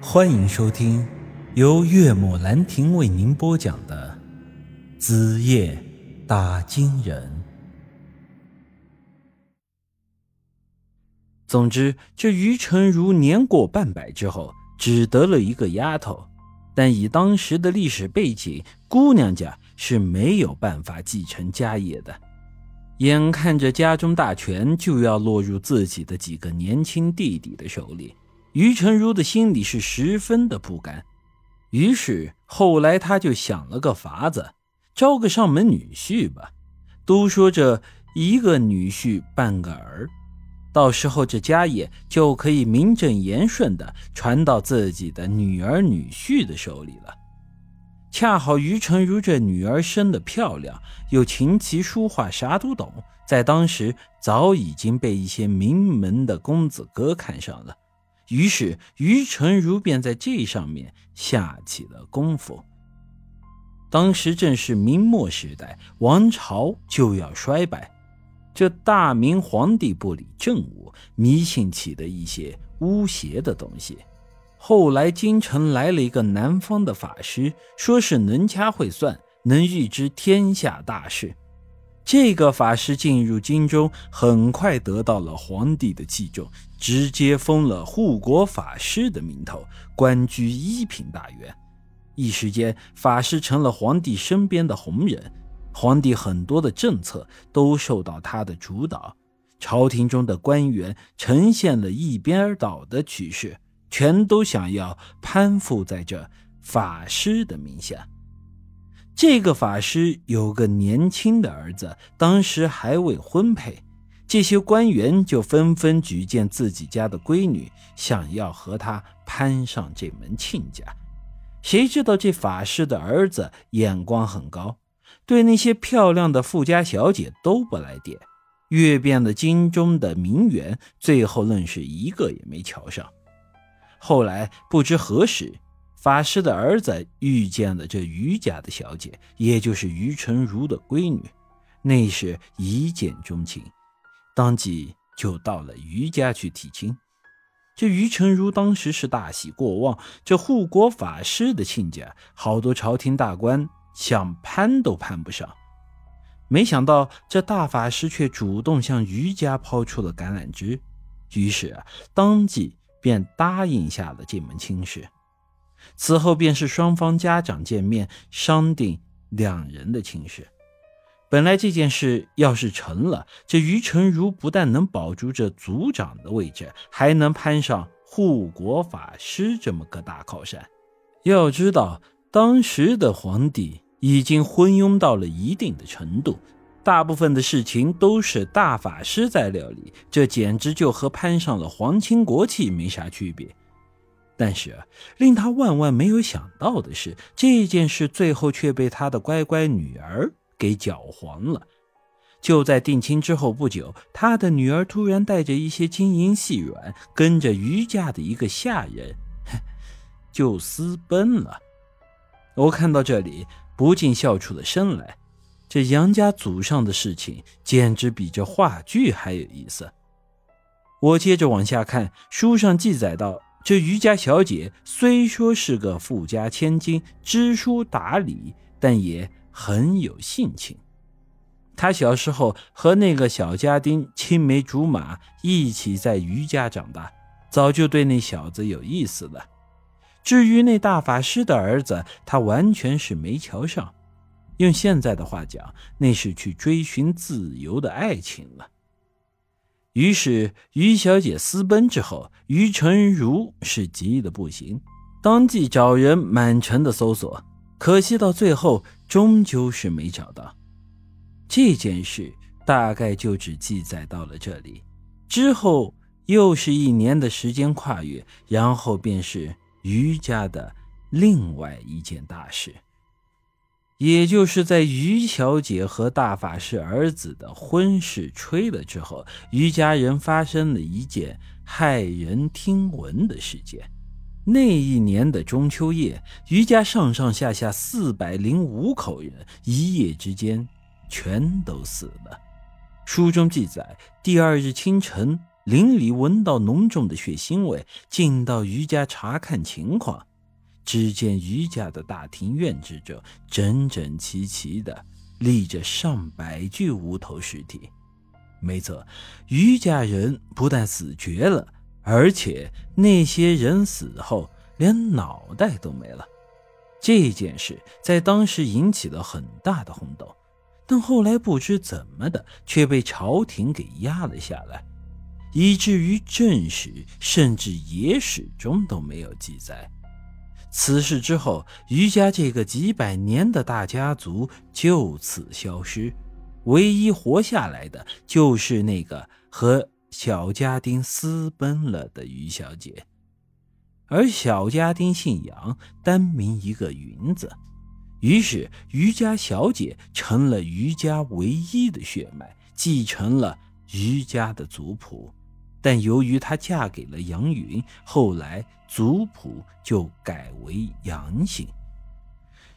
欢迎收听由岳母兰亭为您播讲的《子夜打金人》。总之，这于成如年过半百之后，只得了一个丫头，但以当时的历史背景，姑娘家是没有办法继承家业的。眼看着家中大权就要落入自己的几个年轻弟弟的手里。于成儒的心里是十分的不甘，于是后来他就想了个法子，招个上门女婿吧。都说这一个女婿半个儿，到时候这家业就可以名正言顺的传到自己的女儿女婿的手里了。恰好于成儒这女儿生的漂亮，又琴棋书画啥都懂，在当时早已经被一些名门的公子哥看上了。于是，于成儒便在这上面下起了功夫。当时正是明末时代，王朝就要衰败，这大明皇帝不理政务，迷信起的一些巫邪的东西。后来京城来了一个南方的法师，说是能掐会算，能预知天下大事。这个法师进入京中，很快得到了皇帝的器重，直接封了护国法师的名头，官居一品大员。一时间，法师成了皇帝身边的红人，皇帝很多的政策都受到他的主导，朝廷中的官员呈现了一边倒的趋势，全都想要攀附在这法师的名下。这个法师有个年轻的儿子，当时还未婚配，这些官员就纷纷举荐自己家的闺女，想要和他攀上这门亲家。谁知道这法师的儿子眼光很高，对那些漂亮的富家小姐都不来电，阅遍了京中的名媛，最后愣是一个也没瞧上。后来不知何时。法师的儿子遇见了这于家的小姐，也就是于成儒的闺女，那是一见钟情，当即就到了于家去提亲。这于成儒当时是大喜过望，这护国法师的亲家，好多朝廷大官想攀都攀不上。没想到这大法师却主动向于家抛出了橄榄枝，于是啊，当即便答应下了这门亲事。此后便是双方家长见面，商定两人的亲事。本来这件事要是成了，这于成儒不但能保住这族长的位置，还能攀上护国法师这么个大靠山。要知道，当时的皇帝已经昏庸到了一定的程度，大部分的事情都是大法师在料理，这简直就和攀上了皇亲国戚没啥区别。但是令他万万没有想到的是，这件事最后却被他的乖乖女儿给搅黄了。就在定亲之后不久，他的女儿突然带着一些金银细软，跟着余家的一个下人，就私奔了。我看到这里，不禁笑出了声来。这杨家祖上的事情，简直比这话剧还有意思。我接着往下看，书上记载到。这余家小姐虽说是个富家千金，知书达理，但也很有性情。她小时候和那个小家丁青梅竹马，一起在余家长大，早就对那小子有意思了。至于那大法师的儿子，她完全是没瞧上。用现在的话讲，那是去追寻自由的爱情了。于是，于小姐私奔之后，于成儒是急得不行，当即找人满城的搜索，可惜到最后终究是没找到。这件事大概就只记载到了这里，之后又是一年的时间跨越，然后便是于家的另外一件大事。也就是在于小姐和大法师儿子的婚事吹了之后，于家人发生了一件骇人听闻的事件。那一年的中秋夜，于家上上下下四百零五口人，一夜之间全都死了。书中记载，第二日清晨，邻里闻到浓重的血腥味，进到于家查看情况。只见于家的大庭院之中，整整齐齐的立着上百具无头尸体。没错，于家人不但死绝了，而且那些人死后连脑袋都没了。这件事在当时引起了很大的轰动，但后来不知怎么的，却被朝廷给压了下来。以至于正史甚至野史中都没有记载。此事之后，余家这个几百年的大家族就此消失，唯一活下来的就是那个和小家丁私奔了的于小姐。而小家丁姓杨，单名一个云字，于是于家小姐成了余家唯一的血脉，继承了余家的族谱。但由于她嫁给了杨云，后来族谱就改为杨姓。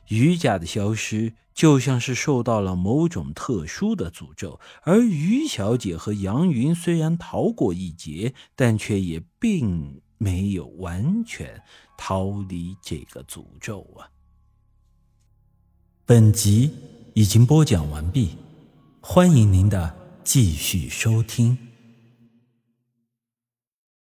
于家的消失就像是受到了某种特殊的诅咒，而于小姐和杨云虽然逃过一劫，但却也并没有完全逃离这个诅咒啊。本集已经播讲完毕，欢迎您的继续收听。